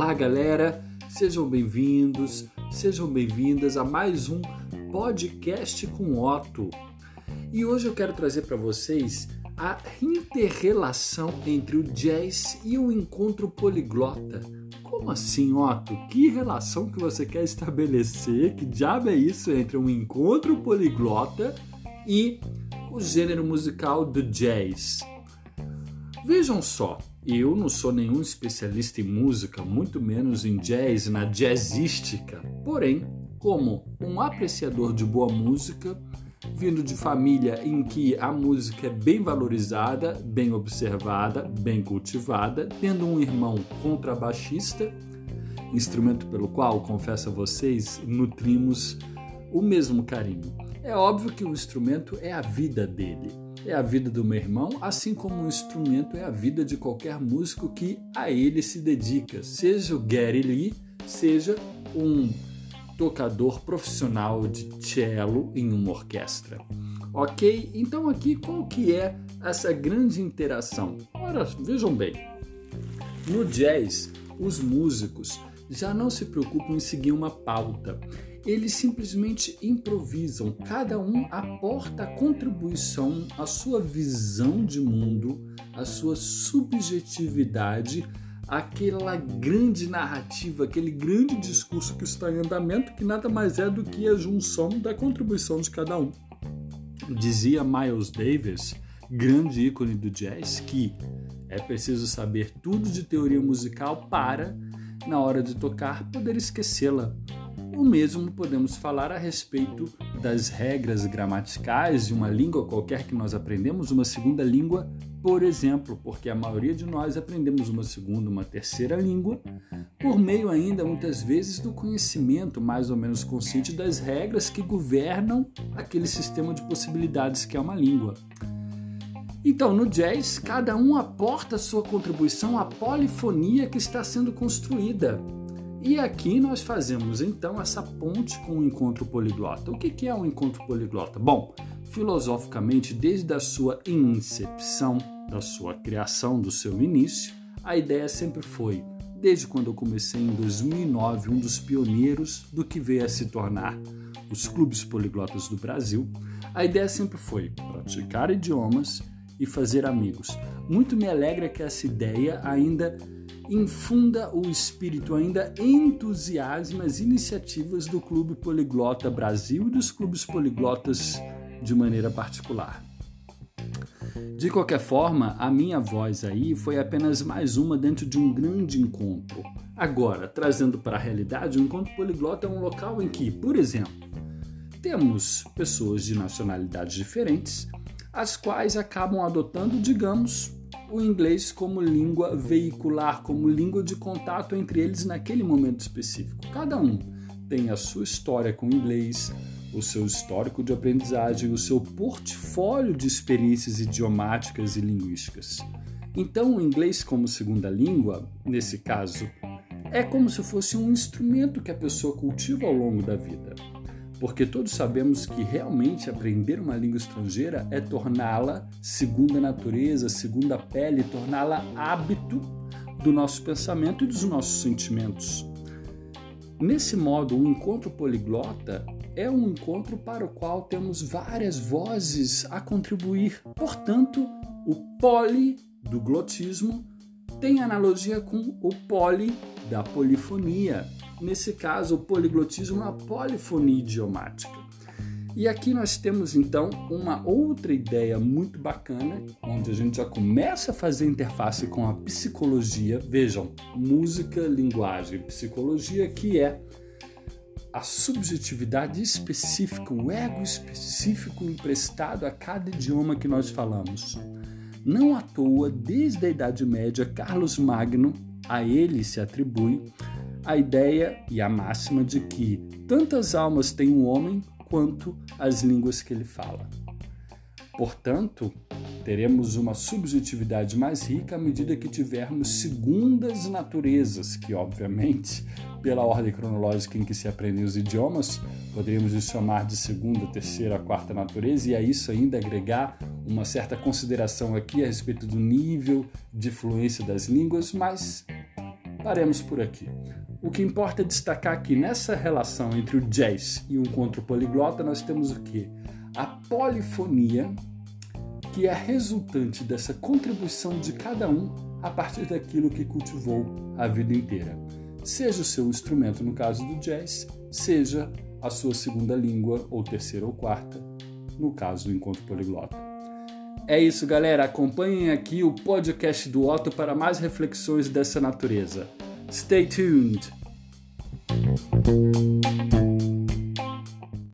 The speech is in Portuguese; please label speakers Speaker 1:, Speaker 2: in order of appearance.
Speaker 1: Olá, galera! Sejam bem-vindos, sejam bem-vindas a mais um podcast com Otto. E hoje eu quero trazer para vocês a interrelação entre o jazz e o encontro poliglota. Como assim, Otto? Que relação que você quer estabelecer? Que diabo é isso entre um encontro poliglota e o gênero musical do jazz? Vejam só, eu não sou nenhum especialista em música, muito menos em jazz, na jazzística. Porém, como um apreciador de boa música, vindo de família em que a música é bem valorizada, bem observada, bem cultivada, tendo um irmão contrabaixista, instrumento pelo qual, confesso a vocês, nutrimos o mesmo carinho. É óbvio que o instrumento é a vida dele é a vida do meu irmão, assim como um instrumento é a vida de qualquer músico que a ele se dedica, seja o Gary Lee, seja um tocador profissional de cello em uma orquestra. Ok? Então aqui qual que é essa grande interação? Ora, vejam bem, no jazz, os músicos já não se preocupam em seguir uma pauta eles simplesmente improvisam, cada um aporta a contribuição, a sua visão de mundo, a sua subjetividade, aquela grande narrativa, aquele grande discurso que está em andamento, que nada mais é do que a junção da contribuição de cada um. Dizia Miles Davis, grande ícone do jazz, que é preciso saber tudo de teoria musical para, na hora de tocar, poder esquecê-la o mesmo podemos falar a respeito das regras gramaticais de uma língua qualquer que nós aprendemos, uma segunda língua, por exemplo, porque a maioria de nós aprendemos uma segunda, uma terceira língua, por meio ainda muitas vezes do conhecimento mais ou menos consciente das regras que governam aquele sistema de possibilidades que é uma língua. Então, no jazz, cada um aporta sua contribuição à polifonia que está sendo construída. E aqui nós fazemos então essa ponte com o encontro poliglota. O que é um encontro poliglota? Bom, filosoficamente, desde a sua incepção, da sua criação, do seu início, a ideia sempre foi, desde quando eu comecei em 2009, um dos pioneiros do que veio a se tornar os clubes poliglotas do Brasil, a ideia sempre foi praticar idiomas e fazer amigos. Muito me alegra que essa ideia ainda infunda o espírito, ainda entusiasma as iniciativas do Clube Poliglota Brasil e dos clubes poliglotas de maneira particular. De qualquer forma, a minha voz aí foi apenas mais uma dentro de um grande encontro. Agora, trazendo para a realidade, o encontro poliglota é um local em que, por exemplo, temos pessoas de nacionalidades diferentes, as quais acabam adotando, digamos, o inglês como língua veicular, como língua de contato entre eles naquele momento específico. Cada um tem a sua história com o inglês, o seu histórico de aprendizagem, o seu portfólio de experiências idiomáticas e linguísticas. Então, o inglês como segunda língua, nesse caso, é como se fosse um instrumento que a pessoa cultiva ao longo da vida porque todos sabemos que realmente aprender uma língua estrangeira é torná-la segunda natureza, segunda pele, torná-la hábito do nosso pensamento e dos nossos sentimentos. Nesse modo, o encontro poliglota é um encontro para o qual temos várias vozes a contribuir. Portanto, o poli do glotismo tem analogia com o poli da polifonia nesse caso, o poliglotismo é uma polifonia idiomática. E aqui nós temos então uma outra ideia muito bacana, onde a gente já começa a fazer interface com a psicologia. Vejam, música, linguagem, psicologia, que é a subjetividade específica, o ego específico emprestado a cada idioma que nós falamos. Não à toa, desde a Idade Média, Carlos Magno, a ele se atribui a ideia e a máxima de que tantas almas tem um homem quanto as línguas que ele fala. Portanto, teremos uma subjetividade mais rica à medida que tivermos segundas naturezas, que, obviamente, pela ordem cronológica em que se aprendem os idiomas, poderíamos chamar de segunda, terceira, quarta natureza, e a isso ainda agregar uma certa consideração aqui a respeito do nível de fluência das línguas, mas paremos por aqui. O que importa é destacar que nessa relação entre o jazz e um encontro poliglota nós temos o que? A polifonia, que é resultante dessa contribuição de cada um a partir daquilo que cultivou a vida inteira. Seja o seu instrumento, no caso do jazz, seja a sua segunda língua, ou terceira ou quarta, no caso do encontro poliglota. É isso, galera. Acompanhem aqui o podcast do Otto para mais reflexões dessa natureza. Stay tuned! Thank you.